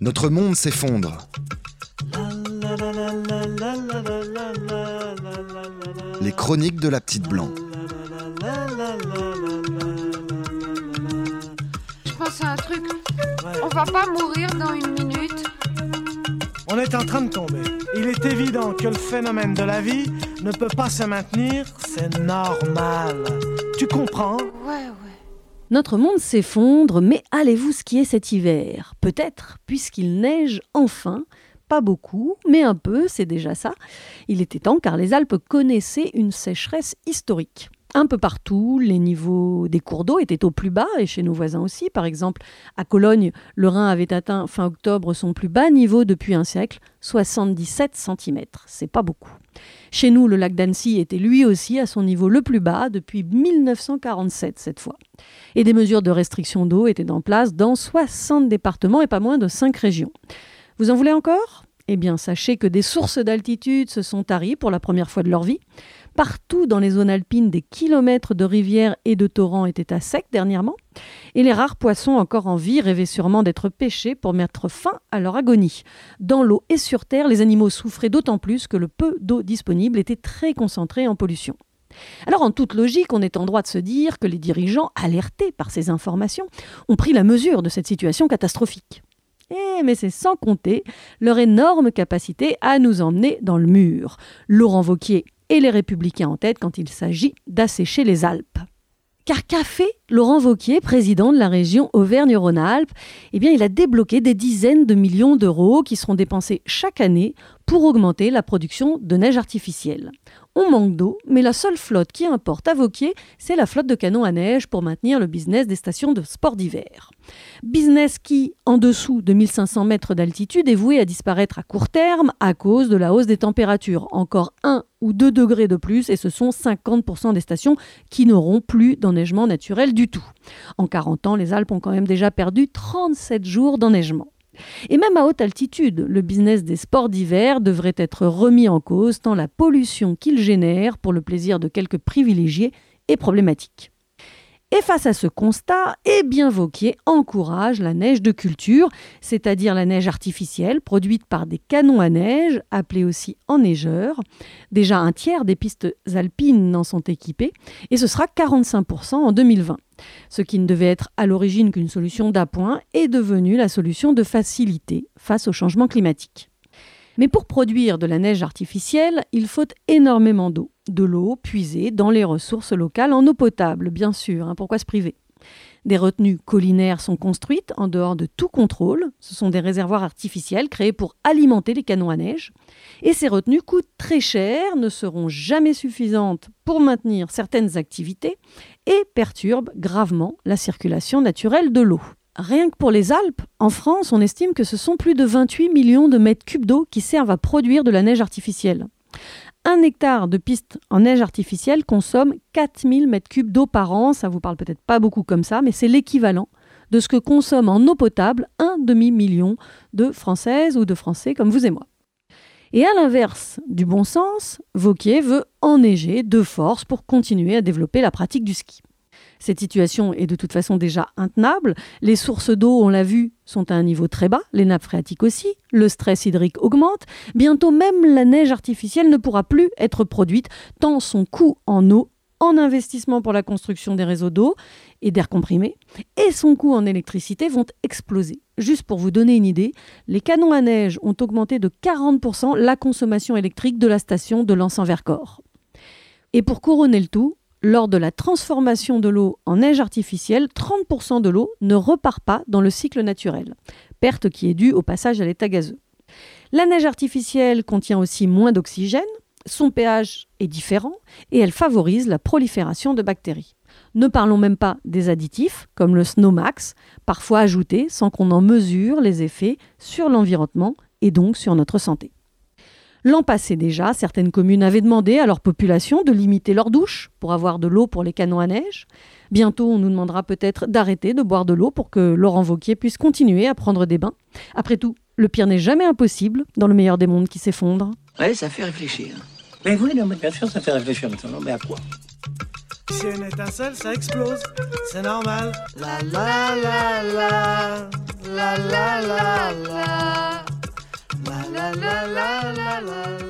Notre monde s'effondre. Les chroniques de la petite blanc. Je pense à un truc. On va pas mourir dans une minute. On est en train de tomber. Il est évident que le phénomène de la vie ne peut pas se maintenir, c'est normal. Tu comprends? Ouais, ouais. Notre monde s'effondre, mais allez-vous skier cet hiver? Peut-être, puisqu'il neige enfin. Pas beaucoup, mais un peu, c'est déjà ça. Il était temps car les Alpes connaissaient une sécheresse historique. Un peu partout, les niveaux des cours d'eau étaient au plus bas, et chez nos voisins aussi. Par exemple, à Cologne, le Rhin avait atteint fin octobre son plus bas niveau depuis un siècle, 77 cm. C'est pas beaucoup. Chez nous, le lac d'Annecy était lui aussi à son niveau le plus bas depuis 1947 cette fois. Et des mesures de restriction d'eau étaient en place dans 60 départements et pas moins de 5 régions. Vous en voulez encore? Eh bien, sachez que des sources d'altitude se sont taries pour la première fois de leur vie. Partout dans les zones alpines, des kilomètres de rivières et de torrents étaient à sec dernièrement, et les rares poissons encore en vie rêvaient sûrement d'être pêchés pour mettre fin à leur agonie. Dans l'eau et sur terre, les animaux souffraient d'autant plus que le peu d'eau disponible était très concentré en pollution. Alors en toute logique, on est en droit de se dire que les dirigeants, alertés par ces informations, ont pris la mesure de cette situation catastrophique. Eh, mais c'est sans compter leur énorme capacité à nous emmener dans le mur. Laurent Vauquier et les républicains en tête quand il s'agit d'assécher les Alpes. Car qu'a fait Laurent Vauquier, président de la région Auvergne-Rhône-Alpes Eh bien, il a débloqué des dizaines de millions d'euros qui seront dépensés chaque année pour augmenter la production de neige artificielle. On manque d'eau, mais la seule flotte qui importe à Vauquier, c'est la flotte de canons à neige pour maintenir le business des stations de sport d'hiver. Business qui, en dessous de 1500 mètres d'altitude, est voué à disparaître à court terme à cause de la hausse des températures. Encore 1 ou 2 degrés de plus, et ce sont 50% des stations qui n'auront plus d'enneigement naturel du tout. En 40 ans, les Alpes ont quand même déjà perdu 37 jours d'enneigement. Et même à haute altitude, le business des sports d'hiver devrait être remis en cause tant la pollution qu'il génère pour le plaisir de quelques privilégiés est problématique. Et face à ce constat, eh bien Vauquier encourage la neige de culture, c'est-à-dire la neige artificielle produite par des canons à neige, appelés aussi enneigeurs. Déjà un tiers des pistes alpines n'en sont équipées, et ce sera 45% en 2020. Ce qui ne devait être à l'origine qu'une solution d'appoint est devenu la solution de facilité face au changement climatique. Mais pour produire de la neige artificielle, il faut énormément d'eau. De l'eau puisée dans les ressources locales en eau potable, bien sûr, hein, pourquoi se priver? Des retenues collinaires sont construites en dehors de tout contrôle. Ce sont des réservoirs artificiels créés pour alimenter les canons à neige. Et ces retenues coûtent très cher, ne seront jamais suffisantes pour maintenir certaines activités et perturbent gravement la circulation naturelle de l'eau. Rien que pour les Alpes, en France, on estime que ce sont plus de 28 millions de mètres cubes d'eau qui servent à produire de la neige artificielle. Un hectare de piste en neige artificielle consomme 4000 mètres cubes d'eau par an. Ça vous parle peut-être pas beaucoup comme ça, mais c'est l'équivalent de ce que consomme en eau potable un demi-million de Françaises ou de Français comme vous et moi. Et à l'inverse du bon sens, Vauquier veut enneiger de force pour continuer à développer la pratique du ski. Cette situation est de toute façon déjà intenable. Les sources d'eau, on l'a vu, sont à un niveau très bas, les nappes phréatiques aussi, le stress hydrique augmente. Bientôt même la neige artificielle ne pourra plus être produite tant son coût en eau, en investissement pour la construction des réseaux d'eau et d'air comprimé, et son coût en électricité vont exploser. Juste pour vous donner une idée, les canons à neige ont augmenté de 40% la consommation électrique de la station de Lens-en-Vercors. Et pour couronner le tout, lors de la transformation de l'eau en neige artificielle, 30% de l'eau ne repart pas dans le cycle naturel, perte qui est due au passage à l'état gazeux. La neige artificielle contient aussi moins d'oxygène, son pH est différent et elle favorise la prolifération de bactéries. Ne parlons même pas des additifs, comme le Snowmax, parfois ajoutés sans qu'on en mesure les effets sur l'environnement et donc sur notre santé. L'an passé déjà, certaines communes avaient demandé à leur population de limiter leurs douches pour avoir de l'eau pour les canons à neige. Bientôt, on nous demandera peut-être d'arrêter de boire de l'eau pour que Laurent Vauquier puisse continuer à prendre des bains. Après tout, le pire n'est jamais impossible dans le meilleur des mondes qui s'effondre. Ouais, ça fait réfléchir. Mais oui, non, mais bien sûr, ça fait réfléchir maintenant. Mais à quoi? Si une étincelle, ça explose. C'est normal. La la la la. La la la la la la la la la la